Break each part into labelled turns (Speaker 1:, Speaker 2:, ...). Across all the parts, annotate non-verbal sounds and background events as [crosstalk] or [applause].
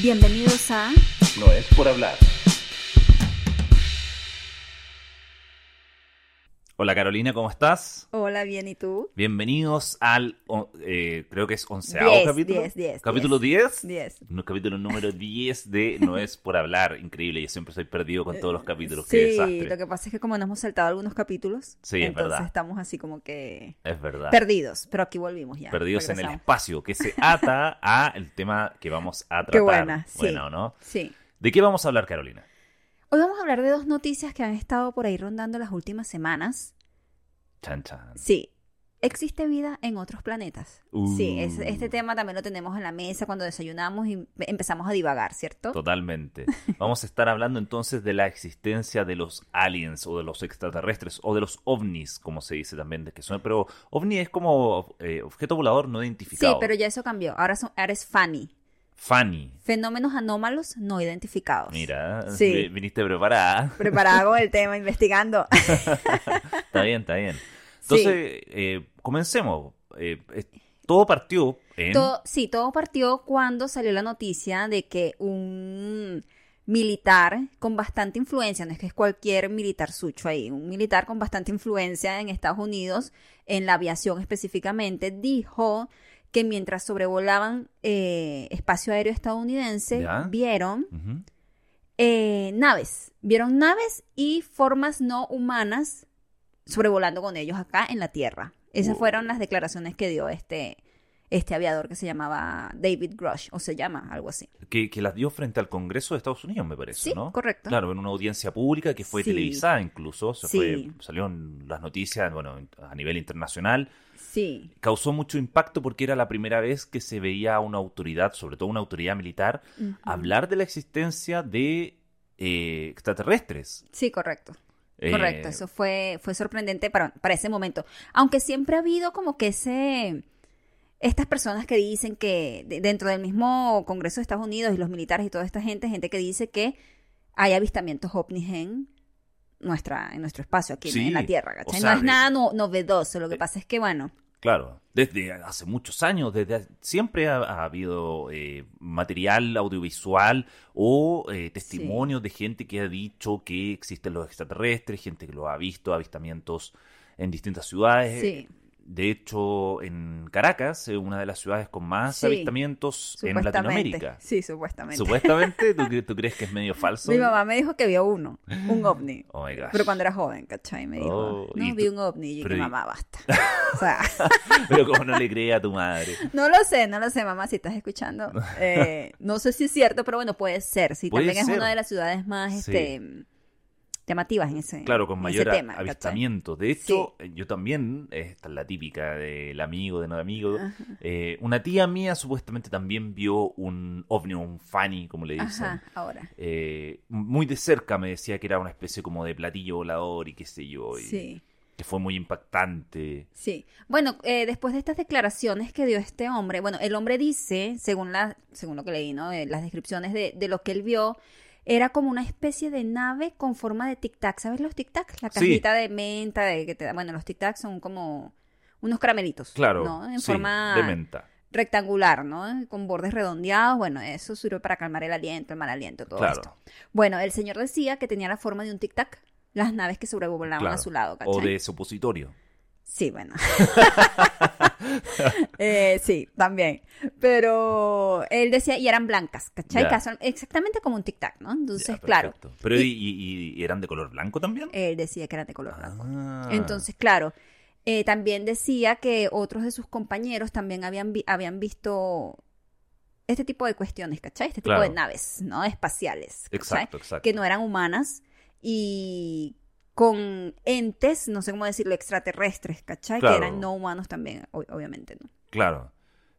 Speaker 1: Bienvenidos a
Speaker 2: No es por hablar. Hola Carolina, ¿cómo estás?
Speaker 1: Hola, bien, ¿y tú?
Speaker 2: Bienvenidos al, eh, creo que es onceavo
Speaker 1: Diez,
Speaker 2: capítulo.
Speaker 1: diez, diez,
Speaker 2: ¿Capítulo 10?
Speaker 1: 10.
Speaker 2: No, capítulo número 10 de No es por hablar. Increíble, yo siempre soy perdido con todos los capítulos. Qué
Speaker 1: Sí,
Speaker 2: desastre.
Speaker 1: lo que pasa es que como nos hemos saltado algunos capítulos,
Speaker 2: Sí, es verdad.
Speaker 1: estamos así como que
Speaker 2: Es verdad.
Speaker 1: perdidos, pero aquí volvimos ya.
Speaker 2: Perdidos en el espacio, que se ata a el tema que vamos a [laughs] tratar.
Speaker 1: Qué buena, sí.
Speaker 2: Bueno, ¿no?
Speaker 1: Sí.
Speaker 2: ¿De qué vamos a hablar, Carolina?
Speaker 1: Hoy vamos a hablar de dos noticias que han estado por ahí rondando las últimas semanas.
Speaker 2: Chan, chan.
Speaker 1: Sí. ¿Existe vida en otros planetas? Sí, es-
Speaker 2: Uh.
Speaker 1: este tema también lo tenemos en la mesa cuando desayunamos y empezamos a divagar, ¿cierto?
Speaker 2: Totalmente. [laughs] Vamos a estar hablando entonces de la existencia de los aliens o de los extraterrestres o de los ovnis, como se dice también, de que son, pero ovni es como eh, objeto volador no
Speaker 1: Sí,
Speaker 2: identificado.
Speaker 1: pero ya eso cambió. Ahora, son, ahora es FANI.
Speaker 2: Fanny,
Speaker 1: Fenómenos anómalos no identificados.
Speaker 2: mira,
Speaker 1: Sí.
Speaker 2: vi- viniste preparada. [laughs]
Speaker 1: Preparada con el tema, investigando. [laughs]
Speaker 2: está bien, está bien. Entonces, eh, comencemos. Eh, eh, todo partió en...
Speaker 1: Todo- sí, todo partió cuando salió la noticia de que un militar con bastante influencia, no es que es cualquier militar sucho ahí, un militar con bastante influencia en Estados Unidos, en la aviación específicamente, dijo que mientras sobrevolaban eh, espacio aéreo estadounidense,
Speaker 2: Ya.
Speaker 1: vieron eh, naves, vieron naves y formas no humanas sobrevolando con ellos acá en la Tierra. Esas fueron las declaraciones que dio este, este aviador que se llamaba David Grush, o se llama algo así.
Speaker 2: que, que las dio frente al Congreso de Estados Unidos, me parece,
Speaker 1: Sí,
Speaker 2: ¿no?
Speaker 1: correcto.
Speaker 2: Claro, en una audiencia pública que fue
Speaker 1: Sí.
Speaker 2: televisada incluso, se
Speaker 1: Sí.
Speaker 2: fue, salieron las noticias, bueno, a nivel internacional.
Speaker 1: Sí,
Speaker 2: Causó mucho impacto porque era la primera vez que se veía a una autoridad, sobre todo una autoridad militar, hablar de la existencia de eh, extraterrestres.
Speaker 1: sí, correcto.
Speaker 2: Eh,
Speaker 1: Correcto, eso fue, fue sorprendente para, para ese momento. Aunque siempre ha habido como que ese... Estas personas que dicen que de- dentro del mismo Congreso de Estados Unidos y los militares y toda esta gente, gente que dice que hay avistamientos ovnis en nuestra en nuestro espacio aquí
Speaker 2: Sí,
Speaker 1: en la Tierra, no es nada no- novedoso, lo que pasa es que, bueno,
Speaker 2: Claro, desde hace muchos años, desde siempre ha, ha habido eh, material audiovisual o eh, testimonios de gente que ha dicho que existen los extraterrestres, gente que lo ha visto, avistamientos en distintas ciudades.
Speaker 1: sí,
Speaker 2: De hecho, en Caracas, eh, una de las ciudades con más
Speaker 1: Sí,
Speaker 2: avistamientos en. Latinoamérica.
Speaker 1: Sí, supuestamente.
Speaker 2: Supuestamente, ¿tú, [laughs] cre- tú crees que es medio falso?
Speaker 1: Mi mamá me dijo que vio uno, un ovni. [laughs]
Speaker 2: Oh my gosh.
Speaker 1: Pero cuando era joven, ¿cachai? Me dijo,
Speaker 2: Oh,
Speaker 1: no, vi
Speaker 2: tú-
Speaker 1: un ovni. Y
Speaker 2: pero y-
Speaker 1: mamá, basta. [laughs] O sea,
Speaker 2: Pero como no le cree a tu madre.
Speaker 1: No lo sé, no lo sé, mamá, si estás escuchando. Eh, no sé si es cierto, pero bueno, puede ser. Sí,
Speaker 2: Puede
Speaker 1: también
Speaker 2: ser.
Speaker 1: es una de las ciudades más
Speaker 2: Sí.
Speaker 1: este, llamativas en ese,
Speaker 2: Claro, con mayor
Speaker 1: tema, ¿cachai?
Speaker 2: avistamiento. De hecho, eh, yo también, eh, esta es la típica del amigo, de no amigo. Eh, una tía mía supuestamente también vio un ovni, un fanny, como le dicen.
Speaker 1: Ajá, ahora.
Speaker 2: Eh, muy de cerca me decía que era una especie como de platillo volador y qué sé yo. Y
Speaker 1: Sí,
Speaker 2: Que fue muy impactante.
Speaker 1: sí. Bueno, eh, después de estas declaraciones que dio este hombre, bueno, el hombre dice, según, la, según lo que leí, ¿no? Eh, las descripciones de, de lo que él vio, era como una especie de nave con forma de tic-tac. ¿Sabes los tic-tac? La
Speaker 2: Sí.
Speaker 1: cajita de menta, de que te da- bueno, los tic-tac son como unos caramelitos.
Speaker 2: Claro.
Speaker 1: ¿no? En
Speaker 2: sí,
Speaker 1: forma
Speaker 2: de menta.
Speaker 1: rectangular, ¿no? Con bordes redondeados. Bueno, eso sirve para calmar el aliento, el mal aliento, todo
Speaker 2: Claro.
Speaker 1: esto. Bueno, el señor decía que tenía la forma de un tic-tac, las naves que sobrevolaban
Speaker 2: Claro.
Speaker 1: a su lado, ¿cachai?
Speaker 2: O de supositorio.
Speaker 1: Sí, bueno. [laughs] Eh, sí, también. Pero él decía, y eran blancas, ¿cachai? Exactamente como un tic-tac, ¿no? Entonces, claro.
Speaker 2: Pero
Speaker 1: Y-
Speaker 2: ¿y, eran de color blanco también?
Speaker 1: él decía que eran de color blanco.
Speaker 2: Ah.
Speaker 1: Entonces, claro, eh, también decía que otros de sus compañeros también habían, vi- habían visto este tipo de cuestiones, ¿cachai? Este tipo
Speaker 2: Claro.
Speaker 1: de naves, ¿no? Espaciales, ¿cachai?
Speaker 2: Exacto, exacto.
Speaker 1: Que no eran humanas y con entes, no sé cómo decirlo, extraterrestres, ¿cachai?
Speaker 2: Claro.
Speaker 1: Que eran no humanos también, ob- obviamente, ¿no?
Speaker 2: Claro.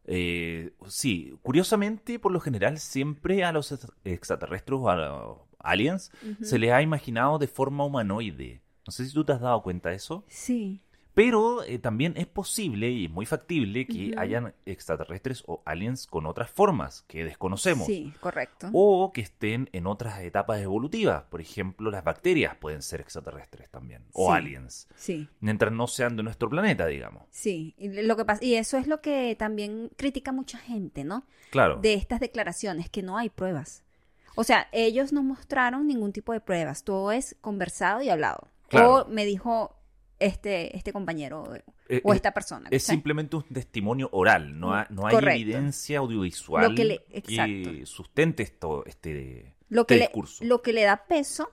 Speaker 2: Eh, sí, curiosamente, por lo general, siempre a los ex- extraterrestres o a los aliens se les ha imaginado de forma humanoide. No sé si tú te has dado cuenta de eso.
Speaker 1: Sí.
Speaker 2: Pero eh, también es posible y es muy factible que hayan extraterrestres o aliens con otras formas que desconocemos.
Speaker 1: Sí, correcto.
Speaker 2: O que estén en otras etapas evolutivas. Por ejemplo, las bacterias pueden ser extraterrestres también. O
Speaker 1: Sí.
Speaker 2: aliens.
Speaker 1: Sí.
Speaker 2: Mientras no sean de nuestro planeta, digamos.
Speaker 1: Sí, y lo que pasa, y eso es lo que también critica mucha gente, ¿no?
Speaker 2: Claro.
Speaker 1: De estas declaraciones, que no hay pruebas. O sea, ellos no mostraron ningún tipo de pruebas, todo es conversado y hablado.
Speaker 2: Claro.
Speaker 1: O me dijo este, este compañero
Speaker 2: Eh,
Speaker 1: o esta persona.
Speaker 2: Es simplemente un testimonio oral, no, ha- no hay
Speaker 1: Correcto.
Speaker 2: evidencia audiovisual
Speaker 1: Lo que le-
Speaker 2: que sustente esto, este,
Speaker 1: lo,
Speaker 2: este
Speaker 1: que le,
Speaker 2: discurso.
Speaker 1: lo que le da peso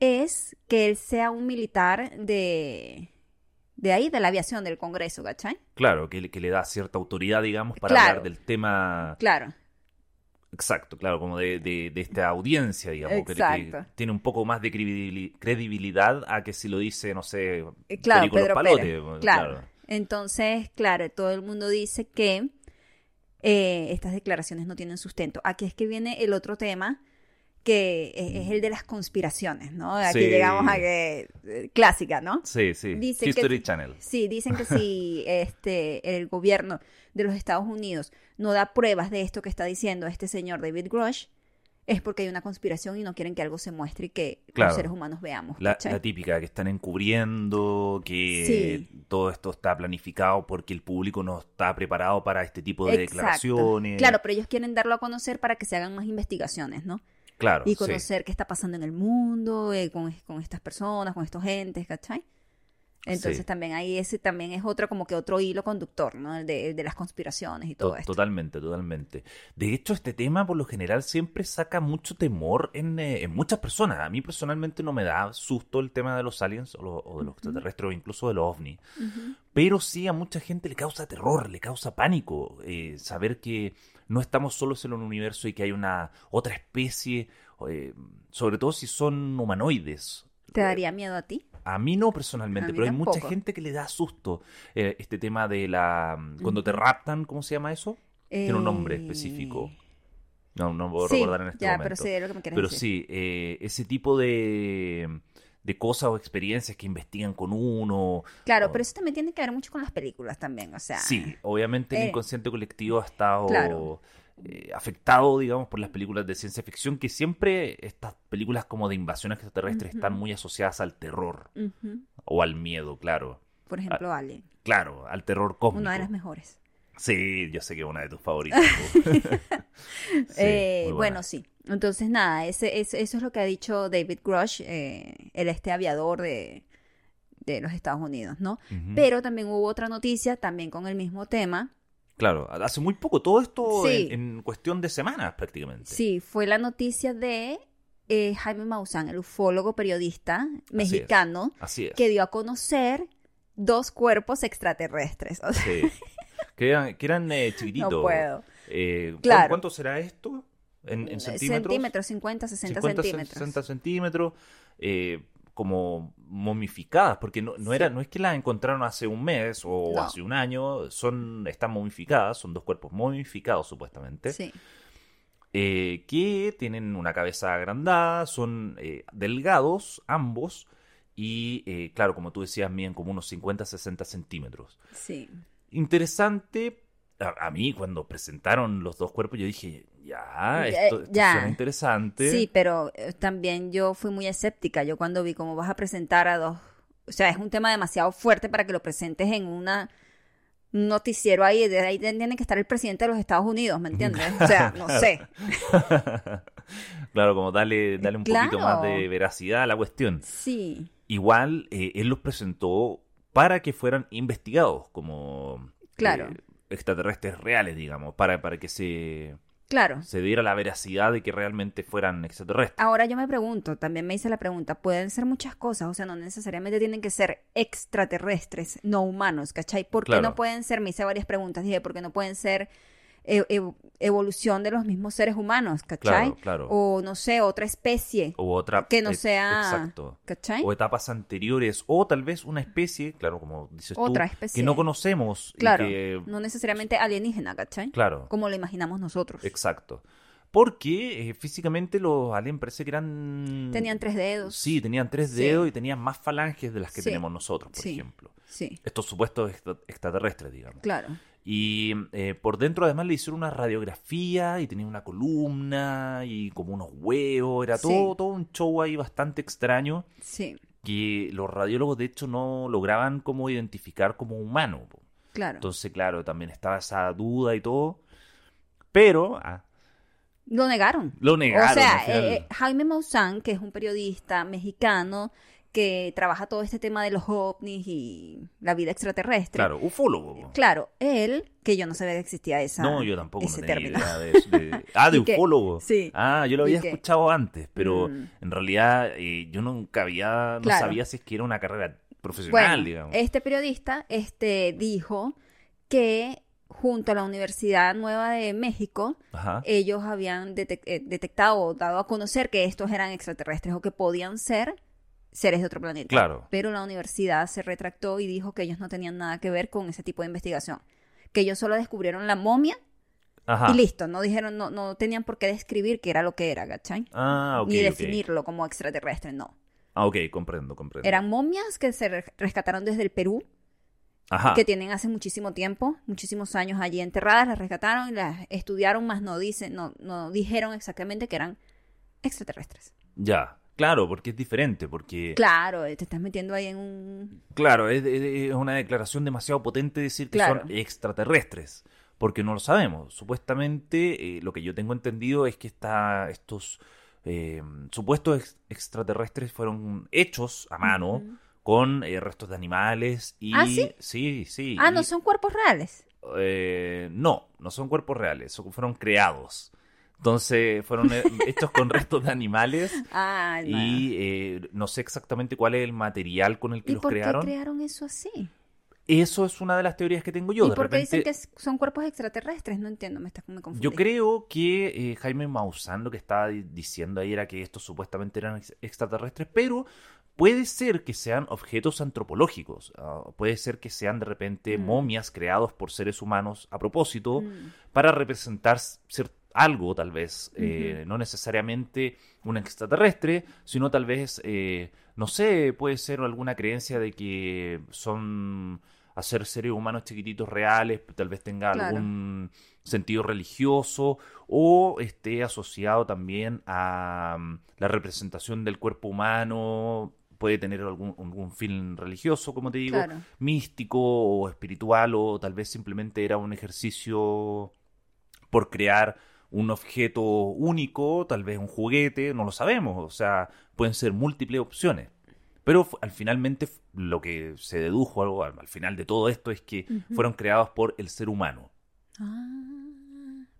Speaker 1: es que él sea un militar de, de ahí, de la aviación del Congreso, ¿cachai?
Speaker 2: Claro, que, le- que le da cierta autoridad, digamos, para
Speaker 1: Claro.
Speaker 2: hablar del tema
Speaker 1: Claro,
Speaker 2: exacto, claro, como de, de- de esta audiencia, digamos, que- que, tiene un poco más de credibil- credibilidad a que si lo dice, no sé,
Speaker 1: Eh, claro,
Speaker 2: Perico Los
Speaker 1: Pedro
Speaker 2: Palotes,
Speaker 1: Pérez,
Speaker 2: bueno,
Speaker 1: claro. Entonces, claro, todo el mundo dice que eh, estas declaraciones no tienen sustento. Aquí es que viene el otro tema, que es, es el de las conspiraciones, ¿no? Aquí
Speaker 2: Sí.
Speaker 1: llegamos a que... eh, clásica, ¿no?
Speaker 2: Sí, sí.
Speaker 1: Dice que-
Speaker 2: History Channel.
Speaker 1: Sí, dicen que si [laughs] este, el gobierno de los Estados Unidos no da pruebas de esto que está diciendo este señor David Grush, es porque hay una conspiración y no quieren que algo se muestre y que
Speaker 2: Claro.
Speaker 1: los seres humanos veamos.
Speaker 2: La, típica, que están encubriendo, que
Speaker 1: Sí.
Speaker 2: todo esto está planificado porque el público no está preparado para este tipo de
Speaker 1: Exacto.
Speaker 2: declaraciones.
Speaker 1: Claro, pero ellos quieren darlo a conocer para que se hagan más investigaciones, ¿no?
Speaker 2: Claro,
Speaker 1: Y
Speaker 2: sí.
Speaker 1: conocer qué está pasando en el mundo, eh, con, con estas personas, con estos gentes, ¿cachai? Entonces
Speaker 2: Sí.
Speaker 1: también ahí ese también es otro como que otro hilo conductor, ¿no? El de, las conspiraciones y
Speaker 2: To-
Speaker 1: todo esto.
Speaker 2: Totalmente, totalmente. De hecho, este tema por lo general siempre saca mucho temor en, eh, en muchas personas. A mí personalmente no me da susto el tema de los aliens o, lo- o de los extraterrestres o incluso de los ovnis. Pero sí a mucha gente le causa terror, le causa pánico eh, saber que no estamos solos en un universo y que hay una otra especie, eh, sobre todo si son humanoides.
Speaker 1: ¿Te daría miedo a ti?
Speaker 2: A mí no personalmente,
Speaker 1: mí
Speaker 2: pero hay mucha gente que le da susto eh, este tema de la... Cuando te raptan, ¿cómo se llama eso? Tiene un nombre
Speaker 1: Eh,
Speaker 2: específico. No, no puedo
Speaker 1: Sí,
Speaker 2: recordar en este
Speaker 1: ya,
Speaker 2: momento.
Speaker 1: pero sé de lo que me quieres
Speaker 2: Pero
Speaker 1: decir.
Speaker 2: sí, eh, ese tipo de, de cosas o experiencias que investigan con uno.
Speaker 1: Claro,
Speaker 2: o-
Speaker 1: pero eso también tiene que ver mucho con las películas también, o sea.
Speaker 2: Sí, obviamente el
Speaker 1: eh,
Speaker 2: inconsciente colectivo ha estado
Speaker 1: claro.
Speaker 2: Eh, afectado, digamos, por las películas de ciencia ficción, que siempre estas películas como de invasión extraterrestre
Speaker 1: Ujú.
Speaker 2: están muy asociadas al terror o al miedo, claro.
Speaker 1: Por ejemplo, Alien,
Speaker 2: Claro, al terror cósmico.
Speaker 1: una de las mejores.
Speaker 2: Sí, yo sé que es una de tus favoritas. [laughs] Sí,
Speaker 1: Eh, bueno, sí. Entonces, nada, ese, ese- eso es lo que ha dicho David Grush, eh, el este aviador de, de los Estados Unidos, ¿no? Pero también hubo otra noticia, también con el mismo tema.
Speaker 2: Claro, hace muy poco, todo esto
Speaker 1: Sí.
Speaker 2: en, en cuestión de semanas prácticamente.
Speaker 1: Sí, fue la noticia de eh, Jaime Maussan, el ufólogo periodista mexicano,
Speaker 2: Así es.
Speaker 1: que dio a conocer dos cuerpos extraterrestres. O sea,
Speaker 2: Sí. que eran, que eran eh, chiquititos.
Speaker 1: no puedo.
Speaker 2: Eh, ¿cu-
Speaker 1: Claro.
Speaker 2: ¿Cuánto será esto? ¿En, en centímetros?
Speaker 1: Centímetros, 50, 60
Speaker 2: 50,
Speaker 1: centímetros.
Speaker 2: 60 centímetros. eh, como momificadas, porque no, no, era, no es que las encontraron hace un mes o
Speaker 1: No.
Speaker 2: hace un año, son, están momificadas, son dos cuerpos momificados supuestamente,
Speaker 1: Sí,
Speaker 2: eh, que tienen una cabeza agrandada, son eh, delgados ambos y, eh, claro, como tú decías, miden como unos 50-60 centímetros.
Speaker 1: sí.
Speaker 2: Interesante, a, a mí cuando presentaron los dos cuerpos yo dije, ya,
Speaker 1: Ya,
Speaker 2: esto, esto
Speaker 1: ya.
Speaker 2: suena interesante.
Speaker 1: Sí, pero eh, también yo fui muy escéptica. Yo cuando vi cómo vas a presentar a dos, o sea, es un tema demasiado fuerte para que lo presentes en una un noticiero ahí, de ahí tiene que estar el presidente de los Estados Unidos, ¿me entiendes? O sea, no [laughs] sé. [laughs]
Speaker 2: claro, como dale, dale un poquito más de veracidad a la cuestión.
Speaker 1: Sí,
Speaker 2: Igual, eh, él los presentó para que fueran investigados como
Speaker 1: Claro.
Speaker 2: eh, extraterrestres reales, digamos, para, para que se,
Speaker 1: claro.
Speaker 2: se diera la veracidad de que realmente fueran extraterrestres.
Speaker 1: Ahora yo me pregunto, también me hice la pregunta, pueden ser muchas cosas, o sea, no necesariamente tienen que ser extraterrestres, no humanos, ¿cachai? ¿Por qué
Speaker 2: Claro.
Speaker 1: no pueden ser? Me hice varias preguntas, dije, ¿por qué no pueden ser evolución de los mismos seres humanos, ¿cachai?
Speaker 2: Claro, claro.
Speaker 1: O no sé, otra especie,
Speaker 2: O otra...
Speaker 1: que no
Speaker 2: eh,
Speaker 1: sea,
Speaker 2: Exacto.
Speaker 1: ¿cachai?
Speaker 2: o etapas anteriores, o tal vez una especie, claro, como dices
Speaker 1: Otra
Speaker 2: tú,
Speaker 1: especie.
Speaker 2: que no conocemos. y
Speaker 1: Claro,
Speaker 2: que-
Speaker 1: no necesariamente alienígena, ¿cachai?
Speaker 2: claro,
Speaker 1: Como lo imaginamos nosotros.
Speaker 2: exacto. Porque eh, físicamente los aliens parece que eran...
Speaker 1: Tenían tres dedos.
Speaker 2: Sí, tenían tres
Speaker 1: Sí.
Speaker 2: dedos y tenían más falanges de las que
Speaker 1: Sí.
Speaker 2: tenemos nosotros, por
Speaker 1: Sí.
Speaker 2: ejemplo.
Speaker 1: Sí,
Speaker 2: Estos supuestos extra- extraterrestres, digamos.
Speaker 1: claro.
Speaker 2: Y eh, por dentro además le hicieron una radiografía y tenía una columna y como unos huevos, era
Speaker 1: Sí.
Speaker 2: todo, todo un show ahí bastante extraño
Speaker 1: Sí,
Speaker 2: que los radiólogos de hecho no lograban como identificar como humano. po.
Speaker 1: claro.
Speaker 2: Entonces, claro, también estaba esa duda y todo. Pero ah,
Speaker 1: Lo negaron.
Speaker 2: lo negaron.
Speaker 1: o sea,
Speaker 2: final.
Speaker 1: eh, Jaime Maussan, que es un periodista mexicano que trabaja todo este tema de los ovnis y la vida extraterrestre.
Speaker 2: claro, ufólogo. po.
Speaker 1: Claro, él, que yo no sabía que existía esa,
Speaker 2: No, yo tampoco no tenía
Speaker 1: término.
Speaker 2: idea de eso. de- [laughs] ah, de
Speaker 1: que-
Speaker 2: ufólogo.
Speaker 1: sí.
Speaker 2: Ah, yo lo había
Speaker 1: que-
Speaker 2: escuchado antes, pero
Speaker 1: Mm.
Speaker 2: en realidad eh, yo nunca había, no
Speaker 1: Claro.
Speaker 2: sabía si es que era una carrera profesional,
Speaker 1: Bueno,
Speaker 2: digamos.
Speaker 1: este periodista este, dijo que junto a la Universidad Nueva de México,
Speaker 2: Ajá.
Speaker 1: ellos habían detec- eh, detectado o dado a conocer que estos eran extraterrestres o que podían ser seres de otro planeta.
Speaker 2: Claro.
Speaker 1: Pero la universidad se retractó y dijo que ellos no tenían nada que ver con ese tipo de investigación. Que ellos solo descubrieron la momia
Speaker 2: Ajá.
Speaker 1: y listo. No dijeron, no, no tenían por qué describir qué era lo que era, ¿cachai?
Speaker 2: Ah, ok.
Speaker 1: Ni definirlo como extraterrestre, no.
Speaker 2: Ah, ok, comprendo, comprendo.
Speaker 1: Eran momias que se re- rescataron desde el Perú,
Speaker 2: Ajá.
Speaker 1: que tienen hace muchísimo tiempo, muchísimos años allí enterradas, las rescataron y las estudiaron, más no dicen, no, no dijeron exactamente que eran extraterrestres.
Speaker 2: Ya. Claro, porque es diferente, porque...
Speaker 1: Claro, eh, te estás metiendo ahí en un...
Speaker 2: Claro, es, una declaración demasiado potente decir que
Speaker 1: Claro.
Speaker 2: son extraterrestres, porque no lo sabemos. Supuestamente, eh, lo que yo tengo entendido es que está, estos eh, supuestos ex- extraterrestres fueron hechos a mano con eh, restos de animales y...
Speaker 1: ¿Ah, sí?
Speaker 2: Sí, sí.
Speaker 1: Ah,
Speaker 2: y-
Speaker 1: no son cuerpos reales.
Speaker 2: eh, no, no son cuerpos reales, son- fueron creados. Entonces, fueron eh, [laughs] hechos con restos de animales
Speaker 1: Ah, no.
Speaker 2: y eh, no sé exactamente cuál es el material con el que
Speaker 1: ¿Y
Speaker 2: los
Speaker 1: por
Speaker 2: crearon.
Speaker 1: qué crearon eso así?
Speaker 2: Eso es una de las teorías que tengo yo.
Speaker 1: ¿Y
Speaker 2: de
Speaker 1: por qué
Speaker 2: repente,
Speaker 1: dicen que son cuerpos extraterrestres? No entiendo, me, está, me confundí.
Speaker 2: yo creo que eh, Jaime Maussan lo que estaba di- diciendo ahí era que estos supuestamente eran ex- extraterrestres, pero puede ser que sean objetos antropológicos. ah, puede ser que sean de repente
Speaker 1: Mm.
Speaker 2: momias creados por seres humanos a propósito
Speaker 1: Mm,
Speaker 2: para representar cier- algo, tal vez, eh, no necesariamente un extraterrestre, sino tal vez, eh, no sé, puede ser alguna creencia de que son hacer seres humanos chiquititos reales, tal vez tenga
Speaker 1: Claro.
Speaker 2: algún sentido religioso o esté asociado también a mm, la representación del cuerpo humano, puede tener algún, algún fin religioso, como te digo,
Speaker 1: Claro.
Speaker 2: místico o espiritual o tal vez simplemente era un ejercicio por crear un objeto único, tal vez un juguete, no lo sabemos, o sea, pueden ser múltiples opciones. Pero al finalmente lo que se dedujo al, al final de todo esto es que fueron creados por el ser humano.
Speaker 1: Ah,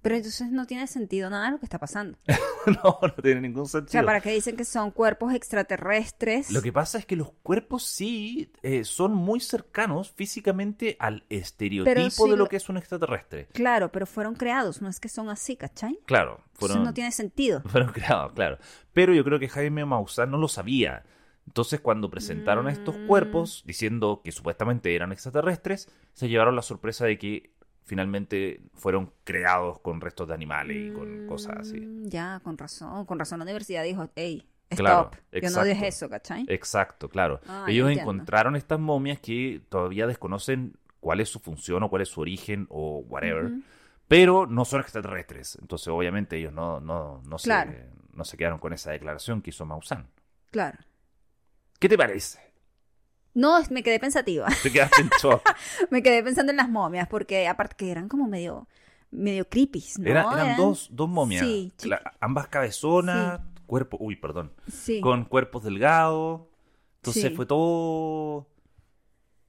Speaker 1: pero entonces no tiene sentido nada lo que está pasando. [laughs]
Speaker 2: no, no tiene ningún
Speaker 1: O sea,
Speaker 2: sentido.
Speaker 1: ¿para qué dicen que son cuerpos extraterrestres?
Speaker 2: Lo que pasa es que los cuerpos sí eh, son muy cercanos físicamente al estereotipo
Speaker 1: si
Speaker 2: de lo que es un extraterrestre.
Speaker 1: Claro, pero fueron creados, no es que son así, ¿cachai?
Speaker 2: Claro,
Speaker 1: Entonces
Speaker 2: fueron,
Speaker 1: no tiene sentido. [laughs]
Speaker 2: fueron creados, claro. Pero yo creo que Jaime Maussan no lo sabía. Entonces, cuando presentaron a estos
Speaker 1: Mm.
Speaker 2: cuerpos, diciendo que supuestamente eran extraterrestres, se llevaron la sorpresa de que finalmente fueron creados con restos de animales y con cosas así.
Speaker 1: Mm, Ya, con razón. Con razón la universidad dijo, hey, stop.
Speaker 2: Claro,
Speaker 1: Yo no dije eso, ¿cachai?
Speaker 2: Exacto, claro.
Speaker 1: Ah,
Speaker 2: Ellos encontraron estas momias que todavía desconocen cuál es su función o cuál es su origen o whatever, pero no son extraterrestres. Entonces, obviamente, ellos no, no, no,
Speaker 1: Claro.
Speaker 2: se, no se quedaron con esa declaración que hizo Maussan.
Speaker 1: Claro.
Speaker 2: ¿Qué te parece?
Speaker 1: No, me quedé pensativa.
Speaker 2: Te quedaste en shock. [laughs]
Speaker 1: me quedé pensando en las momias, porque aparte que eran como medio, medio creepy, ¿no?
Speaker 2: Era- eran dos, dos momias.
Speaker 1: Sí,
Speaker 2: La- ambas cabezonas, cuerpo, uy, perdón,
Speaker 1: sí.
Speaker 2: con cuerpos delgados. Entonces fue todo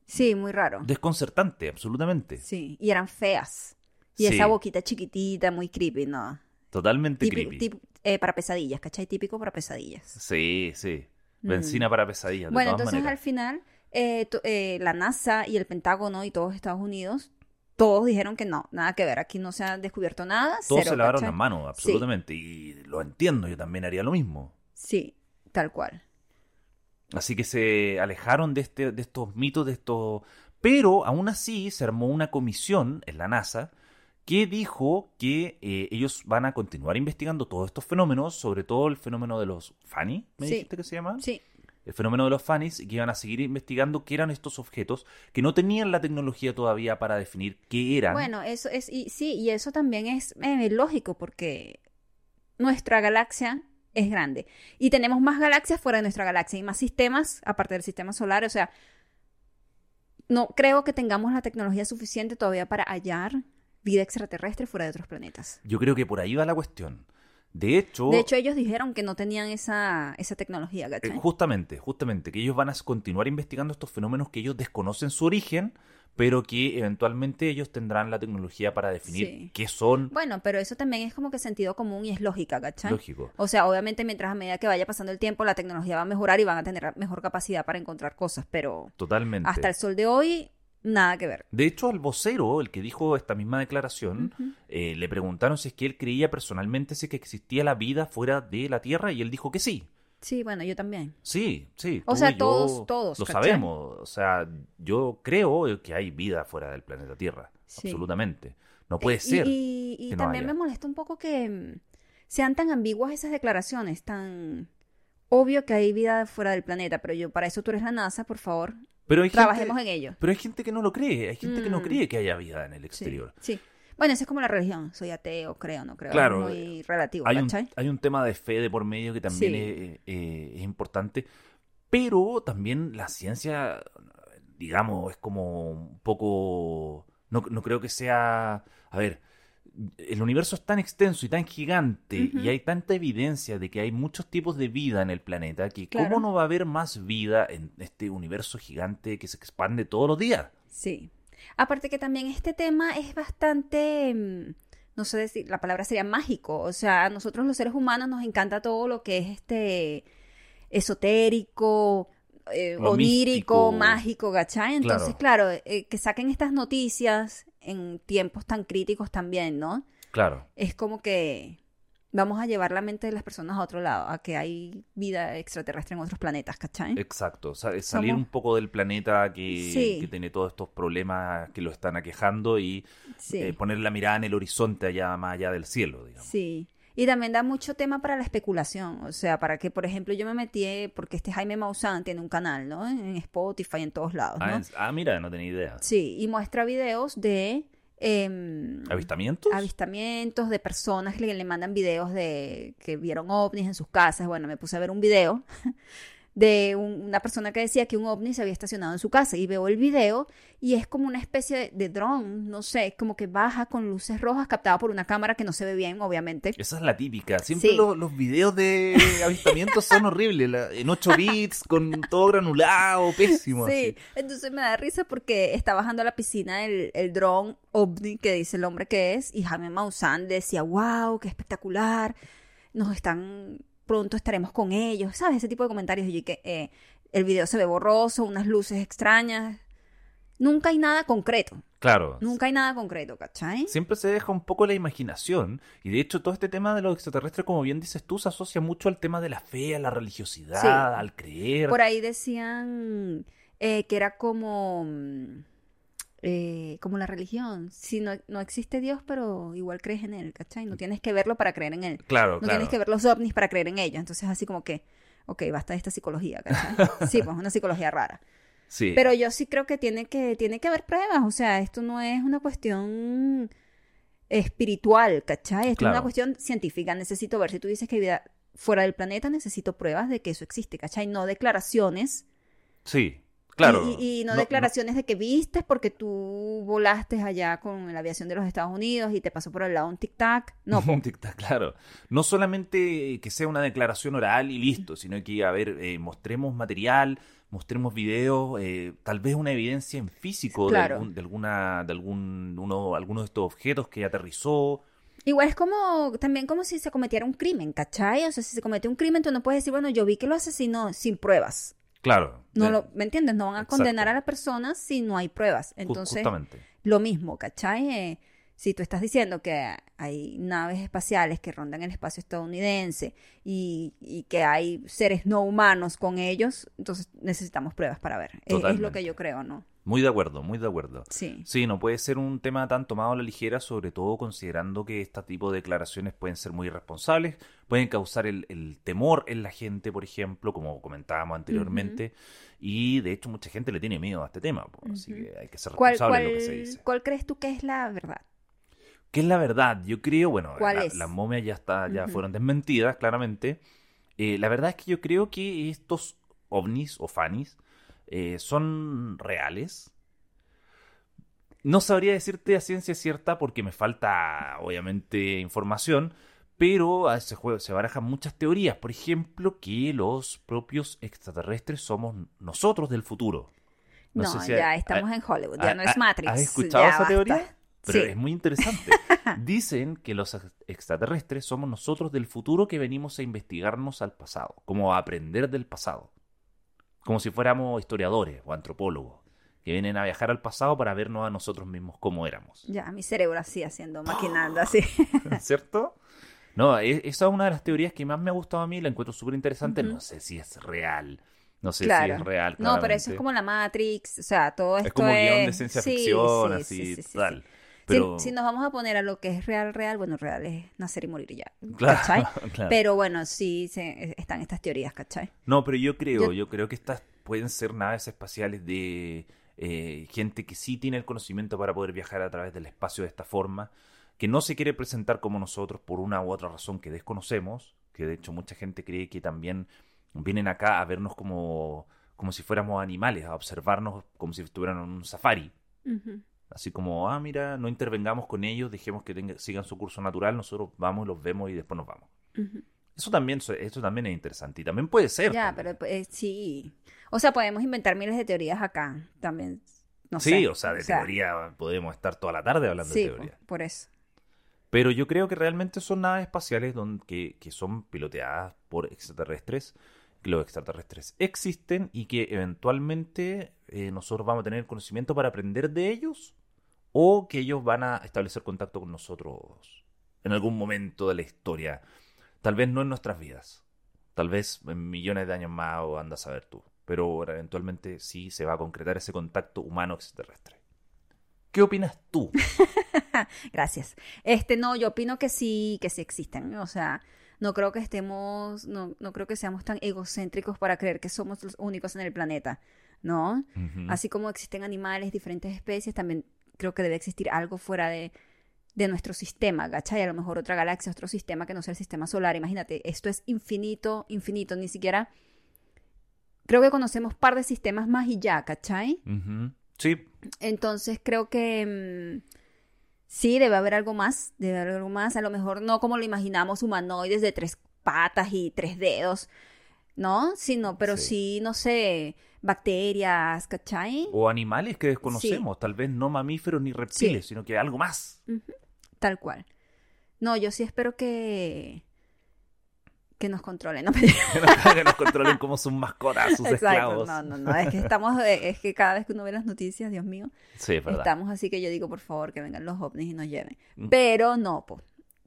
Speaker 1: Sí, muy raro.
Speaker 2: desconcertante, absolutamente.
Speaker 1: Sí, y eran feas. Y esa boquita chiquitita, muy creepy, ¿no?
Speaker 2: Totalmente
Speaker 1: Típico-
Speaker 2: creepy.
Speaker 1: tip- eh, para pesadillas, ¿cachai? Típico para pesadillas.
Speaker 2: Sí, sí.
Speaker 1: Mm.
Speaker 2: Benzina para pesadillas. de
Speaker 1: Bueno,
Speaker 2: todas
Speaker 1: entonces al final, eh, eh, la NASA y el Pentágono y todos Estados Unidos, todos dijeron que no, nada que ver, aquí no se ha descubierto nada.
Speaker 2: Todos
Speaker 1: cero,
Speaker 2: se lavaron las manos, absolutamente. Y lo entiendo, yo también haría lo mismo.
Speaker 1: Sí, tal cual.
Speaker 2: Así que se alejaron de, este, de estos mitos, de estos... Pero aún así se armó una comisión en la NASA que dijo que eh, ellos van a continuar investigando todos estos fenómenos, sobre todo el fenómeno de los Fanny, ¿me
Speaker 1: Sí.
Speaker 2: dijiste que se llama?
Speaker 1: Sí,
Speaker 2: El fenómeno de los Fannies, y que iban a seguir investigando qué eran estos objetos que no tenían la tecnología todavía para definir qué eran.
Speaker 1: Bueno, eso es, y, sí, y eso también es eh, lógico porque nuestra galaxia es grande y tenemos más galaxias fuera de nuestra galaxia y más sistemas aparte del sistema solar, o sea, no creo que tengamos la tecnología suficiente todavía para hallar vida extraterrestre fuera de otros planetas.
Speaker 2: Yo creo que por ahí va la cuestión. De hecho,
Speaker 1: De hecho, ellos dijeron que no tenían esa, esa tecnología,
Speaker 2: eh,
Speaker 1: ¿cachai?
Speaker 2: justamente, justamente, que ellos van a continuar investigando estos fenómenos que ellos desconocen su origen, pero que eventualmente ellos tendrán la tecnología para definir
Speaker 1: Sí.
Speaker 2: qué son.
Speaker 1: Bueno, pero eso también es como que sentido común y es lógica, ¿cachai?
Speaker 2: Lógico.
Speaker 1: O sea, obviamente mientras a medida que vaya pasando el tiempo, la tecnología va a mejorar y van a tener mejor capacidad para encontrar cosas, pero
Speaker 2: Totalmente.
Speaker 1: hasta el sol de hoy, nada que ver.
Speaker 2: De hecho, al vocero, el que dijo esta misma declaración, eh, le preguntaron si es que él creía personalmente si que existía la vida fuera de la Tierra y él dijo que sí.
Speaker 1: Sí, bueno, yo también.
Speaker 2: Sí, sí.
Speaker 1: O sea, todos- todos,
Speaker 2: Lo
Speaker 1: ¿cachai?
Speaker 2: sabemos. O sea, yo creo que hay vida fuera del planeta Tierra.
Speaker 1: Sí.
Speaker 2: Absolutamente. No puede
Speaker 1: Y-
Speaker 2: ser.
Speaker 1: Y, también me molesta un poco que mm, sean tan ambiguas esas declaraciones, tan obvio que hay vida fuera del planeta, pero yo, para eso tú eres la NASA, por favor,
Speaker 2: Pero hay
Speaker 1: trabajemos
Speaker 2: gente,
Speaker 1: en ello.
Speaker 2: Pero hay gente que no lo cree. Hay gente que no
Speaker 1: Mm.
Speaker 2: cree que haya vida en el
Speaker 1: Sí,
Speaker 2: exterior.
Speaker 1: Sí. Bueno, eso es como la religión. Soy ateo, creo, no creo.
Speaker 2: Claro,
Speaker 1: Es muy relativo,
Speaker 2: Hay un, hay un tema de fe de por medio que también
Speaker 1: Sí.
Speaker 2: es, eh, es importante, pero también la ciencia, digamos, es como un poco... No, no creo que sea... A ver, el universo es tan extenso y tan gigante y hay tanta evidencia de que hay muchos tipos de vida en el planeta que
Speaker 1: Claro.
Speaker 2: ¿cómo no va a haber más vida en este universo gigante que se expande todos los días?
Speaker 1: Sí. Aparte que también este tema es bastante, mm, no sé decir, la palabra sería mágico. O sea, a nosotros los seres humanos nos encanta todo lo que es este esotérico, eh, onírico,
Speaker 2: místico.
Speaker 1: mágico, ¿cachai? Entonces, claro, eh, que saquen estas noticias en tiempos tan críticos también, ¿no?
Speaker 2: Claro.
Speaker 1: Es como que vamos a llevar la mente de las personas a otro lado, a que hay vida extraterrestre en otros planetas, ¿cachai?
Speaker 2: Exacto, sa- salir
Speaker 1: Somos-
Speaker 2: un poco del planeta que,
Speaker 1: Sí.
Speaker 2: que tiene todos estos problemas que lo están aquejando y
Speaker 1: Sí.
Speaker 2: eh, poner la mirada en el horizonte allá más allá del cielo, digamos.
Speaker 1: Sí. Y también da mucho tema para la especulación. O sea, para que, por ejemplo, yo me metí, porque este Jaime Maussan tiene un canal, ¿no? En Spotify, en todos lados,
Speaker 2: Ah, ah, mira, no tenía idea.
Speaker 1: Sí, y muestra videos de em,
Speaker 2: ¿Avistamientos?
Speaker 1: avistamientos de personas que le, le mandan videos de que vieron ovnis en sus casas. Bueno, me puse a ver un video [laughs] de un- una persona que decía que un ovni se había estacionado en su casa y veo el video y es como una especie de, de dron, no sé, como que baja con luces rojas captada por una cámara que no se ve bien, obviamente.
Speaker 2: Esa es la típica. Siempre
Speaker 1: Sí.
Speaker 2: lo- los, videos de [laughs] avistamientos son horribles. la- en 8 bits, con todo granulado, pésimo.
Speaker 1: Sí,
Speaker 2: así.
Speaker 1: entonces me da risa porque está bajando a la piscina el, el dron ovni que dice el hombre que es y Jaime Maussan decía, wow, qué espectacular, nos están, pronto estaremos con ellos, ¿sabes? Ese tipo de comentarios y que eh, el video se ve borroso, unas luces extrañas, nunca hay nada concreto,
Speaker 2: Claro.
Speaker 1: nunca hay nada concreto, ¿cachai?
Speaker 2: Siempre se deja un poco la imaginación y de hecho todo este tema de los extraterrestres, como bien dices tú, se asocia mucho al tema de la fe, a la religiosidad,
Speaker 1: Sí.
Speaker 2: al creer.
Speaker 1: Por ahí decían eh, que era como, mm, eh, como la religión. Si no, no existe Dios, pero igual crees en él, ¿cachai? No tienes que verlo para creer en él.
Speaker 2: Claro,
Speaker 1: No
Speaker 2: claro.
Speaker 1: tienes que ver los ovnis para creer en ellos. Entonces, así como que, ok, basta de esta psicología, ¿cachai? [laughs] Sí, pues una psicología rara.
Speaker 2: Sí.
Speaker 1: Pero yo sí creo que tiene que, tiene que haber pruebas. O sea, esto no es una cuestión espiritual, ¿cachai? Esto es una cuestión científica. Necesito ver si tú dices que hay vida fuera del planeta, necesito pruebas de que eso existe, ¿cachai? No declaraciones.
Speaker 2: Sí, claro.
Speaker 1: Y, no, declaraciones de que viste porque tú volaste allá con la aviación de los Estados Unidos y te pasó por el lado un tic-tac. No. [laughs]
Speaker 2: Un tic-tac, claro. No solamente que sea una declaración oral y listo, sino que, a ver, eh, mostremos material, mostremos videos, eh, tal vez una evidencia en físico
Speaker 1: Claro.
Speaker 2: de, algún, de alguna, de algún, uno, alguno de estos objetos que aterrizó.
Speaker 1: Igual es como, también como si se cometiera un crimen, ¿cachai? O sea, si se comete un crimen, tú no puedes decir, bueno, yo vi que lo asesinó sin pruebas.
Speaker 2: Claro.
Speaker 1: No
Speaker 2: de-
Speaker 1: lo, ¿Me entiendes? No van a
Speaker 2: Exacto.
Speaker 1: condenar a la persona si no hay pruebas. Entonces,
Speaker 2: Justamente.
Speaker 1: lo mismo, ¿cachai? Eh, si tú estás diciendo que hay naves espaciales que rondan el espacio estadounidense y, y que hay seres no humanos con ellos, entonces necesitamos pruebas para ver. Es- Es, lo que yo creo, ¿no?
Speaker 2: Muy de acuerdo, muy de acuerdo.
Speaker 1: Sí.
Speaker 2: Sí, no puede ser un tema tan tomado a la ligera, sobre todo considerando que este tipo de declaraciones pueden ser muy irresponsables, pueden causar el, el temor en la gente, por ejemplo, como comentábamos anteriormente, y de hecho mucha gente le tiene miedo a este tema, pues, así que hay que ser
Speaker 1: ¿Cuál,
Speaker 2: responsable de lo que se dice.
Speaker 1: cuál crees tú que es la verdad?
Speaker 2: ¿Qué es la verdad? Yo creo, bueno, las momias ya, está, ya fueron desmentidas, claramente. Eh, la verdad es que yo creo que estos ovnis o fanis eh, son reales. No sabría decirte a ciencia cierta porque me falta, obviamente, información, pero a ese juego se barajan muchas teorías. Por ejemplo, que los propios extraterrestres somos nosotros del futuro.
Speaker 1: No,
Speaker 2: sé si
Speaker 1: ya estamos en Hollywood, ya no es Matrix.
Speaker 2: ¿Has escuchado esa
Speaker 1: basta.
Speaker 2: teoría? Pero
Speaker 1: Sí.
Speaker 2: es muy interesante. [laughs] Dicen que los ex- extraterrestres somos nosotros del futuro que venimos a investigarnos al pasado, como a aprender del pasado. Como si fuéramos historiadores o antropólogos, que vienen a viajar al pasado para vernos a nosotros mismos como éramos.
Speaker 1: Ya, mi cerebro así haciendo, maquinando así. [laughs]
Speaker 2: ¿Cierto? No, e- esa es una de las teorías que más me ha gustado a mí, la encuentro súper interesante. No sé si es real. No sé
Speaker 1: Claro.
Speaker 2: si es real.
Speaker 1: No, pero eso es como la Matrix, o sea, todo esto
Speaker 2: Es como guion de
Speaker 1: es-
Speaker 2: ciencia
Speaker 1: sí,
Speaker 2: ficción,
Speaker 1: sí,
Speaker 2: así,
Speaker 1: sí, sí, sí,
Speaker 2: tal.
Speaker 1: Si- nos vamos a poner a lo que es real, real, bueno, real es nacer y morir ya, [laughs]
Speaker 2: Claro,
Speaker 1: ¿cachai?
Speaker 2: claro.
Speaker 1: Pero bueno, sí se- están estas teorías, ¿cachai?
Speaker 2: No, pero yo creo,
Speaker 1: Yo-
Speaker 2: yo, creo que estas pueden ser naves espaciales de eh, gente que sí tiene el conocimiento para poder viajar a través del espacio de esta forma, que no se quiere presentar como nosotros por una u otra razón que desconocemos, que de hecho mucha gente cree que también vienen acá a vernos como, como si fuéramos animales, a observarnos como si estuvieran en un safari. Así como, ah, mira, no intervengamos con ellos, dejemos que tenga- sigan su curso natural, nosotros vamos, los vemos y después nos vamos. Eso también, eso también es interesante y también puede ser.
Speaker 1: Ya,
Speaker 2: también.
Speaker 1: pero eh, sí. O sea, podemos inventar miles de teorías acá también. No
Speaker 2: sí,
Speaker 1: sé.
Speaker 2: o sea, de teoría podemos estar toda la tarde hablando
Speaker 1: sí,
Speaker 2: de teoría.
Speaker 1: po- por eso.
Speaker 2: Pero yo creo que realmente son naves espaciales que, que son piloteadas por extraterrestres, que los extraterrestres existen y que eventualmente eh, nosotros vamos a tener conocimiento para aprender de ellos o que ellos van a establecer contacto con nosotros en algún momento de la historia. Tal vez no en nuestras vidas, tal vez en millones de años más o andas a ver tú, pero eventualmente sí se va a concretar ese contacto humano extraterrestre. ¿Qué opinas tú? [laughs]
Speaker 1: Gracias. Este, no, yo opino que sí, que sí existen. O sea, no creo que estemos, no, no creo que seamos tan egocéntricos para creer que somos los únicos en el planeta, ¿no? Así como existen animales, diferentes especies, también creo que debe existir algo fuera de, de nuestro sistema, ¿cachai? A lo mejor otra galaxia, otro sistema que no sea el sistema solar. Imagínate, esto es infinito, infinito, ni siquiera... Creo que conocemos par de sistemas más y ya, ¿cachai?
Speaker 2: Sí,
Speaker 1: Entonces creo que mm, sí, debe haber algo más, debe haber algo más. A lo mejor no como lo imaginamos, humanoides de tres patas y tres dedos, ¿no? Sino, pero
Speaker 2: Sí.
Speaker 1: sí, no sé, bacterias, ¿cachai?
Speaker 2: o animales que desconocemos, tal vez no mamíferos ni reptiles, sino que algo más.
Speaker 1: Tal cual. No, yo sí espero que que nos controlen, ¿no? [laughs] [laughs]
Speaker 2: que nos controlen como sus mascotas, sus
Speaker 1: Exacto,
Speaker 2: esclavos.
Speaker 1: no, no, no, es que estamos, eh, es que cada vez que uno ve las noticias, Dios mío,
Speaker 2: Sí, es verdad.
Speaker 1: estamos así que yo digo, por favor, que vengan los ovnis y nos lleven.
Speaker 2: Mm.
Speaker 1: Pero no, po.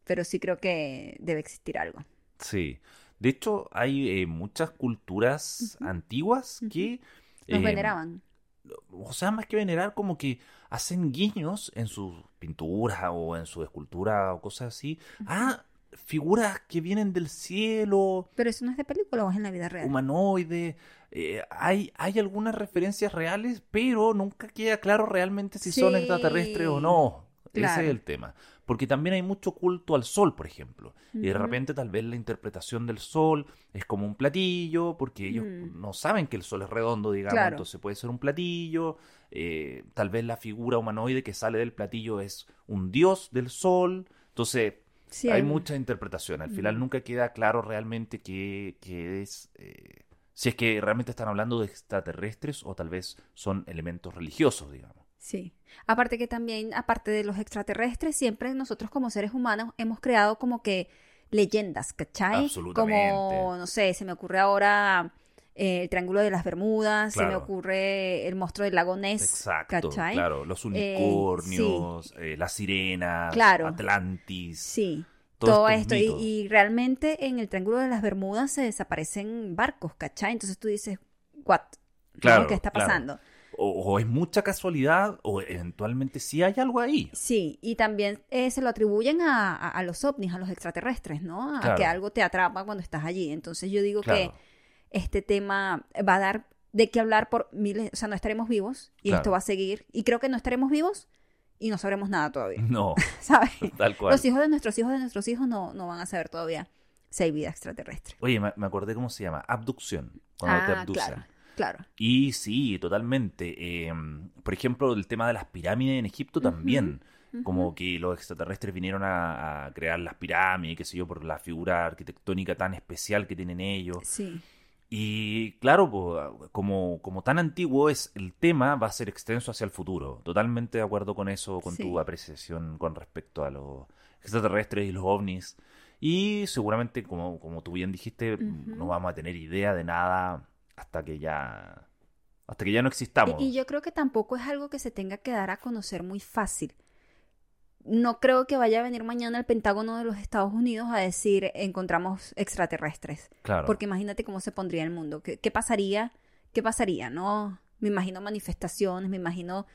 Speaker 1: pero sí creo que debe existir algo.
Speaker 2: Sí. De hecho, hay eh, muchas culturas antiguas que...
Speaker 1: Nos
Speaker 2: eh,
Speaker 1: veneraban.
Speaker 2: O sea, más que venerar, como que hacen guiños en sus pinturas o en su escultura o cosas así. a figuras que vienen del cielo,
Speaker 1: Pero eso no es de película o es en la vida real.
Speaker 2: humanoide. eh, hay, hay algunas referencias reales, pero nunca queda claro realmente si son extraterrestres o no. Ese es el tema. Porque también hay mucho culto al sol, por ejemplo. Y de repente tal vez la interpretación del sol es como un platillo, porque ellos
Speaker 1: Mm.
Speaker 2: no saben que el sol es redondo, digamos.
Speaker 1: Claro.
Speaker 2: Entonces puede ser un platillo. eh, tal vez la figura humanoide que sale del platillo es un dios del sol. Entonces
Speaker 1: Sí,
Speaker 2: hay
Speaker 1: hay-
Speaker 2: mucha interpretación. Al final nunca queda claro realmente qué, qué es. eh, si es que realmente están hablando de extraterrestres o tal vez son elementos religiosos, digamos.
Speaker 1: Sí. Aparte que también, aparte de los extraterrestres, siempre nosotros como seres humanos hemos creado como que leyendas, ¿cachai?
Speaker 2: Absolutamente.
Speaker 1: Como, no sé, se me ocurre ahora eh, el Triángulo de las Bermudas, se me ocurre el monstruo del lago Ness,
Speaker 2: Exacto,
Speaker 1: ¿cachai?
Speaker 2: claro. Los
Speaker 1: Eh,
Speaker 2: unicornios, eh, las sirenas,
Speaker 1: Claro.
Speaker 2: Atlantis.
Speaker 1: Sí. Todo esto. Y, y realmente en el Triángulo de las Bermudas se desaparecen barcos, ¿cachai? Entonces tú dices, ¿what?
Speaker 2: Claro,
Speaker 1: ¿Qué está
Speaker 2: claro. O, o es mucha casualidad o eventualmente sí hay algo ahí.
Speaker 1: Sí, y también eh, se lo atribuyen a, a- a los ovnis, a los extraterrestres, ¿no? A
Speaker 2: Claro.
Speaker 1: que algo te atrapa cuando estás allí. Entonces yo digo
Speaker 2: Claro.
Speaker 1: que este tema va a dar de qué hablar por miles, o sea, no estaremos vivos y esto va a seguir. Y creo que no estaremos vivos y no sabremos nada todavía,
Speaker 2: No, [laughs]
Speaker 1: ¿sabes?
Speaker 2: tal cual.
Speaker 1: Los hijos de nuestros hijos de nuestros hijos no, no van a saber todavía si hay vida extraterrestre.
Speaker 2: Oye, me, me acordé cómo se llama, abducción, cuando te
Speaker 1: ah,
Speaker 2: abducen.
Speaker 1: claro, claro.
Speaker 2: Y sí, totalmente. eh, por ejemplo, el tema de las pirámides en Egipto también. Como que los extraterrestres vinieron a, a crear las pirámides, qué sé yo, por la figura arquitectónica tan especial que tienen ellos.
Speaker 1: Sí,
Speaker 2: Y claro, po, como, como tan antiguo es el tema, va a ser extenso hacia el futuro. Totalmente de acuerdo con eso, con
Speaker 1: Sí.
Speaker 2: tu apreciación con respecto a los extraterrestres y los ovnis. Y seguramente, como, como tú bien dijiste, no vamos a tener idea de nada hasta que ya hasta que ya no existamos.
Speaker 1: Y, yo creo que tampoco es algo que se tenga que dar a conocer muy fácil. No creo que vaya a venir mañana el Pentágono de los Estados Unidos a decir encontramos extraterrestres.
Speaker 2: claro.
Speaker 1: Porque imagínate cómo se pondría el mundo. ¿Qué, qué pasaría? ¿Qué pasaría? No, me imagino manifestaciones, me imagino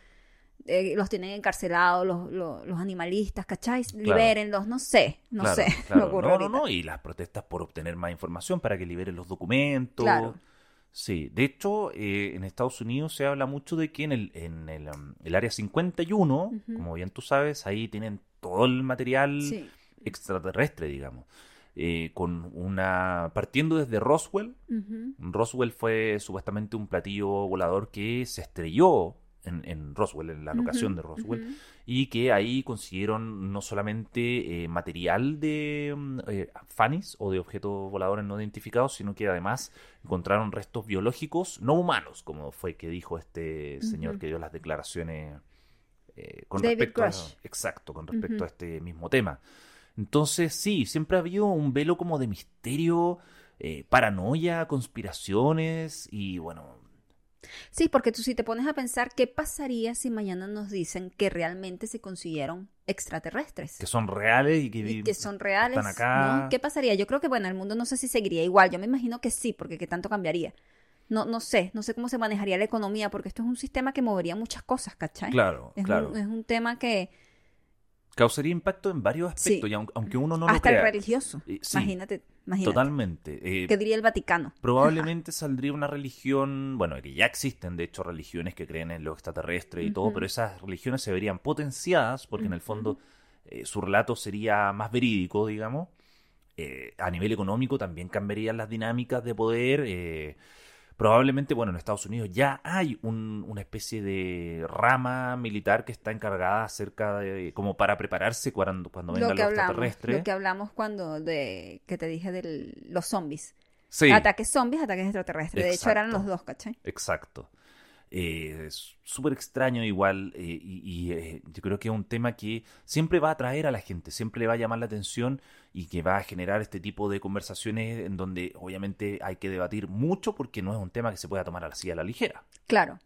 Speaker 1: eh, los tienen encarcelados, los, los, los animalistas, ¿cachai? Libérenlos, no sé, no
Speaker 2: Claro,
Speaker 1: sé. [laughs]
Speaker 2: claro. no, no, no, y las protestas por obtener más información para que liberen los documentos.
Speaker 1: Claro.
Speaker 2: Sí, de hecho, eh, en Estados Unidos se habla mucho de que en el, en el, um, el área 51,
Speaker 1: Ujú.
Speaker 2: como bien tú sabes, ahí tienen todo el material
Speaker 1: Sí.
Speaker 2: extraterrestre, digamos. Eh, con una. partiendo desde Roswell. Roswell fue supuestamente un platillo volador que se estrelló en, en Roswell, en la locación de Roswell y que ahí consiguieron no solamente eh, material de mm, eh, FANIS o de objetos voladores no identificados, sino que además encontraron restos biológicos no humanos, como fue que dijo este señor que dio las declaraciones eh, con
Speaker 1: David
Speaker 2: respecto a, exacto, con respecto a este mismo tema. Entonces, sí, siempre ha habido un velo como de misterio, eh, paranoia, conspiraciones y bueno,
Speaker 1: Sí, porque tú si te pones a pensar, ¿qué pasaría si mañana nos dicen que realmente se consiguieron extraterrestres?
Speaker 2: que son reales y que,
Speaker 1: y que son reales,
Speaker 2: están acá.
Speaker 1: ¿no? ¿Qué pasaría? Yo creo que, bueno, el mundo no sé si seguiría igual. Yo me imagino que sí, porque ¿qué tanto cambiaría? No, no sé, no sé cómo se manejaría la economía, porque esto es un sistema que movería muchas cosas, ¿cachai?
Speaker 2: Claro,
Speaker 1: Es,
Speaker 2: claro.
Speaker 1: un, es un tema que
Speaker 2: Causaría impacto en varios aspectos,
Speaker 1: Sí.
Speaker 2: y aun- aunque uno no lo
Speaker 1: hasta el
Speaker 2: crea.
Speaker 1: religioso.
Speaker 2: Eh, sí,
Speaker 1: Imagínate, imagínate.
Speaker 2: Totalmente. Eh,
Speaker 1: ¿Qué diría el Vaticano? [laughs]
Speaker 2: probablemente saldría una religión, bueno, que ya existen de hecho religiones que creen en lo extraterrestre y todo, pero esas religiones se verían potenciadas porque en el fondo eh, su relato sería más verídico, digamos. Eh, a nivel económico también cambiarían las dinámicas de poder. Probablemente, bueno, en Estados Unidos ya hay un- una especie de rama militar que está encargada acerca de, como para prepararse cuando, cuando vengan
Speaker 1: Lo que
Speaker 2: los
Speaker 1: hablamos,
Speaker 2: extraterrestres.
Speaker 1: lo que hablamos cuando de que te dije de los zombies.
Speaker 2: Sí.
Speaker 1: Ataques zombies, ataques extraterrestres. De hecho, eran los dos, ¿cachai?
Speaker 2: Exacto. Eh, es súper extraño igual eh, y, y, eh, yo creo que es un tema que siempre va a atraer a la gente, siempre le va a llamar la atención y que va a generar este tipo de conversaciones en donde obviamente hay que debatir mucho porque no es un tema que se pueda tomar así a la ligera.
Speaker 1: Claro.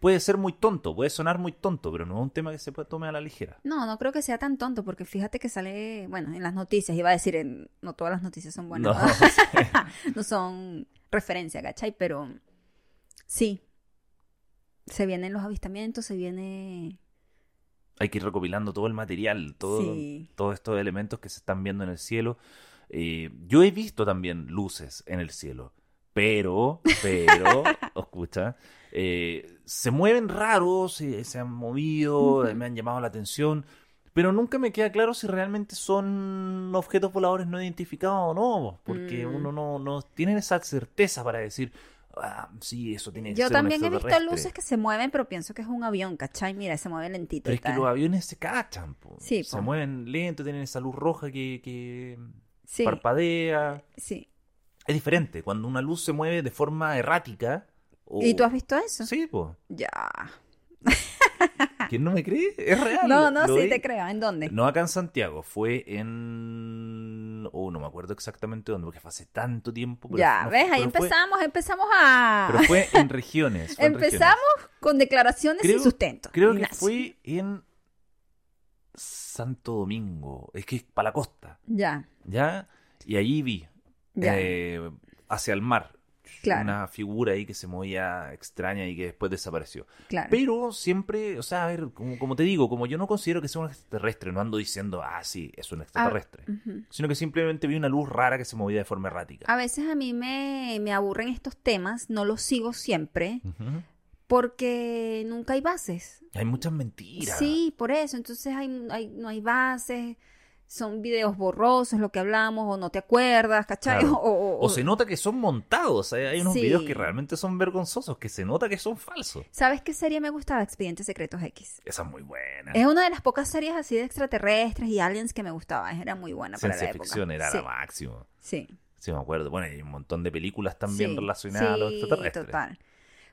Speaker 2: Puede ser muy tonto, puede sonar muy tonto, pero no es un tema que se pueda tomar a la ligera.
Speaker 1: No, no creo que sea tan tonto, porque fíjate que sale, bueno, en las noticias, iba a decir, en- no todas las noticias son buenas,
Speaker 2: No,
Speaker 1: no [laughs] [laughs] son referencia, ¿cachai? Pero sí, se vienen los avistamientos, se viene...
Speaker 2: hay que ir recopilando todo el material, todo,
Speaker 1: Sí.
Speaker 2: todos estos elementos que se están viendo en el cielo. Eh, yo he visto también luces en el cielo, pero, pero, [laughs] escucha, eh, se mueven raros, se, se han movido, me han llamado la atención, pero nunca me queda claro si realmente son objetos voladores no identificados o no, porque
Speaker 1: Mm.
Speaker 2: uno no, no tiene esa certeza para decir, ah, sí, eso tiene que
Speaker 1: Yo
Speaker 2: ser
Speaker 1: también he visto
Speaker 2: extraterrestre".
Speaker 1: luces que se mueven, pero pienso que es un avión, ¿cachai? Mira, se mueve lentito.
Speaker 2: Pero
Speaker 1: y
Speaker 2: es que los aviones se cachan, po.
Speaker 1: Sí,
Speaker 2: se
Speaker 1: po.
Speaker 2: mueven lento, tienen esa luz roja que, que
Speaker 1: Sí,
Speaker 2: parpadea.
Speaker 1: sí.
Speaker 2: Es diferente, cuando una luz se mueve de forma errática.
Speaker 1: ¿Y tú has visto eso?
Speaker 2: Sí, pues.
Speaker 1: Ya. [laughs]
Speaker 2: ¿Quién no me cree? Es real.
Speaker 1: No, no, sí te creo. ¿En dónde?
Speaker 2: No acá en Santiago, fue en... Oh, no me acuerdo exactamente dónde, porque fue hace tanto tiempo. pero
Speaker 1: ya,
Speaker 2: no-
Speaker 1: ¿ves? Ahí
Speaker 2: fue-
Speaker 1: empezamos, empezamos a...
Speaker 2: Pero fue en regiones. fue en regiones.
Speaker 1: Empezamos con declaraciones
Speaker 2: Creo-
Speaker 1: sin sustento.
Speaker 2: Creo que fue en Santo Domingo. Es que es para la costa.
Speaker 1: Ya,
Speaker 2: ¿Ya? Y allí vi
Speaker 1: ya.
Speaker 2: eh, hacia el mar.
Speaker 1: Claro.
Speaker 2: una figura ahí que se movía extraña y que después desapareció.
Speaker 1: Claro.
Speaker 2: Pero siempre, o sea, a ver, como, como te digo, como yo no considero que sea un extraterrestre, no ando diciendo, ah, sí, es un extraterrestre,
Speaker 1: Ujú.
Speaker 2: sino que simplemente vi una luz rara que se movía de forma errática.
Speaker 1: A veces a mí me, me aburren estos temas, no los sigo siempre, porque nunca hay bases.
Speaker 2: Hay muchas mentiras.
Speaker 1: Sí, por eso. Entonces hay, hay- no hay bases, son videos borrosos, lo que hablamos, o no te acuerdas, ¿cachai?
Speaker 2: Claro. [laughs]
Speaker 1: O, o-
Speaker 2: O se nota que son montados. Hay, hay unos
Speaker 1: Sí.
Speaker 2: videos que realmente son vergonzosos, que se nota que son falsos.
Speaker 1: ¿Sabes qué serie me gustaba? Expedientes Secretos X.
Speaker 2: Esa es muy buena.
Speaker 1: Es una de las pocas series así de extraterrestres y aliens que me gustaba. Era muy buena para la
Speaker 2: Ciencia
Speaker 1: época.
Speaker 2: ficción era
Speaker 1: sí,
Speaker 2: la máxima.
Speaker 1: Sí.
Speaker 2: Sí, me acuerdo. Bueno, hay un montón de películas también
Speaker 1: sí,
Speaker 2: relacionadas a los extraterrestres.
Speaker 1: total.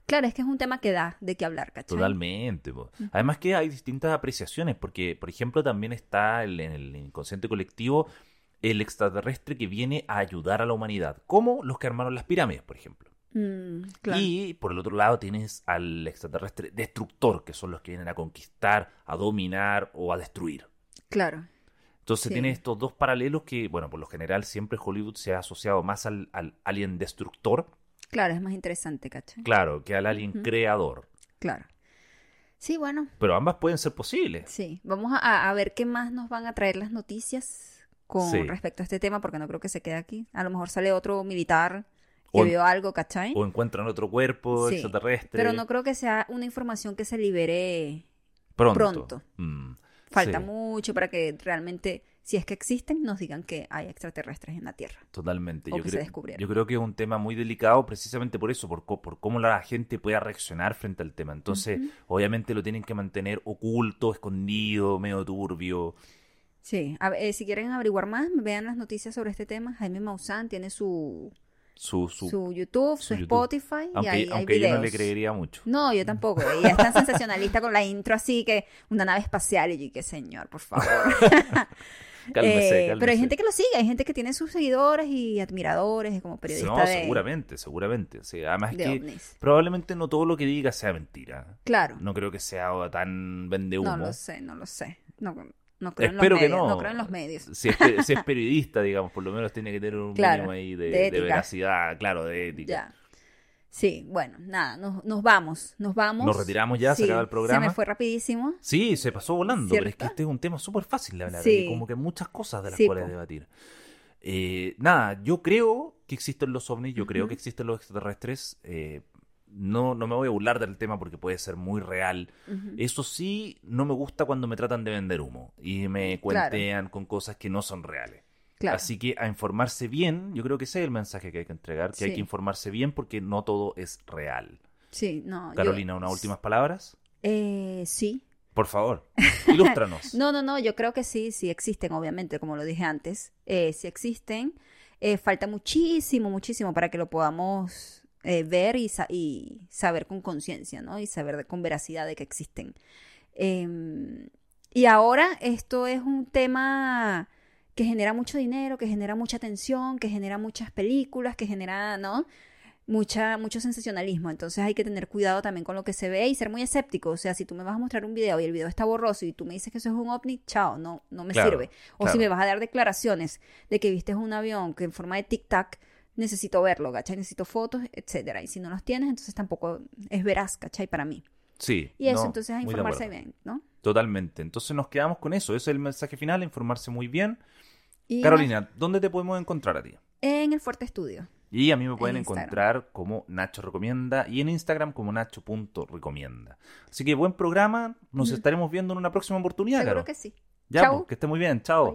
Speaker 1: Claro, es que es un tema que da de qué hablar, ¿cachai?
Speaker 2: Totalmente. po. Además que hay distintas apreciaciones, porque, por ejemplo, también está en el inconsciente colectivo el extraterrestre que viene a ayudar a la humanidad, como los que armaron las pirámides, por ejemplo.
Speaker 1: Mm, claro.
Speaker 2: Y por el otro lado tienes al extraterrestre destructor, que son los que vienen a conquistar, a dominar o a destruir.
Speaker 1: Claro.
Speaker 2: Entonces
Speaker 1: Sí.
Speaker 2: tienes estos dos paralelos que, bueno, por lo general siempre Hollywood se ha asociado más al, al alien destructor,
Speaker 1: Claro, es más interesante, ¿cachai?
Speaker 2: claro, que al
Speaker 1: Ujú.
Speaker 2: creador.
Speaker 1: Claro. Sí, bueno,
Speaker 2: Pero ambas pueden ser posibles.
Speaker 1: sí. Vamos a, a ver qué más nos van a traer las noticias con
Speaker 2: Sí.
Speaker 1: respecto a este tema, porque no creo que se quede aquí. A lo mejor sale otro militar que
Speaker 2: O-
Speaker 1: vio algo, ¿cachai?
Speaker 2: O encuentran otro cuerpo
Speaker 1: Sí,
Speaker 2: extraterrestre.
Speaker 1: Pero no creo que sea una información que se libere.
Speaker 2: pronto.
Speaker 1: pronto.
Speaker 2: Mm,
Speaker 1: Falta
Speaker 2: sí,
Speaker 1: mucho para que realmente, si es que existen, nos digan que hay extraterrestres en la Tierra.
Speaker 2: Totalmente.
Speaker 1: o
Speaker 2: Yo
Speaker 1: que se
Speaker 2: creo,
Speaker 1: descubrieron.
Speaker 2: yo creo que es un tema muy delicado precisamente por eso, por, cómo la gente pueda reaccionar frente al tema. Entonces, obviamente lo tienen que mantener oculto, escondido, medio turbio.
Speaker 1: Sí, a ver, eh, si quieren averiguar más, vean las noticias sobre este tema. Jaime Maussan tiene su,
Speaker 2: Su, su,
Speaker 1: su YouTube, su,
Speaker 2: su YouTube.
Speaker 1: Spotify y
Speaker 2: aunque
Speaker 1: hay
Speaker 2: aunque yo no le creería mucho.
Speaker 1: No, yo tampoco. Ella es tan [laughs] sensacionalista con la intro así que una nave espacial y yo, que señor, por favor. [laughs]
Speaker 2: Cálmese,
Speaker 1: Eh, Pero hay gente que lo sigue, hay gente que tiene sus seguidores y admiradores como periodista
Speaker 2: No,
Speaker 1: de,
Speaker 2: seguramente, seguramente. Además
Speaker 1: de
Speaker 2: que
Speaker 1: ovnis.
Speaker 2: probablemente no todo lo que diga sea mentira.
Speaker 1: Claro.
Speaker 2: No creo que sea tan vende humo.
Speaker 1: No lo sé, no lo sé. No, no creo en los
Speaker 2: Espero que
Speaker 1: medios.
Speaker 2: no.
Speaker 1: creo en los medios.
Speaker 2: Si es, si es periodista, digamos, por lo menos tiene que tener un [laughs]
Speaker 1: Claro,
Speaker 2: mínimo ahí de,
Speaker 1: de
Speaker 2: veracidad, claro, de ética.
Speaker 1: Ya. Sí, bueno, nada, nos, nos vamos, nos vamos.
Speaker 2: Nos retiramos ya, se acaba el programa.
Speaker 1: Se me fue rapidísimo.
Speaker 2: Sí, se pasó volando, pero es que
Speaker 1: ¿Cierto?
Speaker 2: este es un tema súper fácil de hablar,
Speaker 1: Sí.
Speaker 2: y como que muchas cosas de las
Speaker 1: Sí,
Speaker 2: cuales
Speaker 1: po.
Speaker 2: debatir. Eh, nada, yo creo que existen los ovnis, yo creo que existen los extraterrestres. eh, no, no me voy a burlar del tema porque puede ser muy real. Eso sí, no me gusta cuando me tratan de vender humo y me
Speaker 1: Claro.
Speaker 2: cuentean con cosas que no son reales.
Speaker 1: Claro.
Speaker 2: Así que a informarse bien, yo creo que ese es el mensaje que hay que entregar, que hay que informarse bien porque no todo es real.
Speaker 1: Sí, no. yo-
Speaker 2: Carolina, unas últimas palabras.
Speaker 1: Eh, sí.
Speaker 2: Por favor, [laughs] ilústranos.
Speaker 1: No, no, no, yo creo que sí, sí existen, obviamente, como lo dije antes. Eh, sí existen. Eh, falta muchísimo, muchísimo para que lo podamos eh, ver y, sa- y saber con conciencia, ¿no? Y saber de- con veracidad de que existen. Em, y ahora esto es un tema que genera mucho dinero, que genera mucha atención, que genera muchas películas, que genera, ¿no? Mucha, mucho sensacionalismo. Entonces hay que tener cuidado también con lo que se ve y ser muy escéptico. O sea, si tú me vas a mostrar un video y el video está borroso y tú me dices que eso es un ovni, chao, no, no me
Speaker 2: Claro,
Speaker 1: sirve. O
Speaker 2: claro.
Speaker 1: si me vas a dar declaraciones de que viste un avión que en forma de tic-tac, necesito verlo, ¿cachai? Necesito fotos, etcétera. Y si no los tienes, entonces tampoco es veraz, ¿cachai? Para mí.
Speaker 2: Sí.
Speaker 1: Y eso,
Speaker 2: no,
Speaker 1: entonces a informarse bien, ¿no?
Speaker 2: Totalmente. Entonces nos quedamos con eso. Ese es el mensaje final, informarse muy bien.
Speaker 1: Y
Speaker 2: Carolina, ¿dónde te podemos encontrar a ti?
Speaker 1: En el Fuerte Estudio.
Speaker 2: Y a mí me pueden encontrar como Nacho Recomienda y en Instagram como Nacho.recomienda. Así que buen programa. Nos estaremos viendo en una próxima oportunidad,
Speaker 1: Seguro
Speaker 2: Caro.
Speaker 1: que sí.
Speaker 2: Ya,
Speaker 1: Chau.
Speaker 2: pues, que esté muy bien. Chao.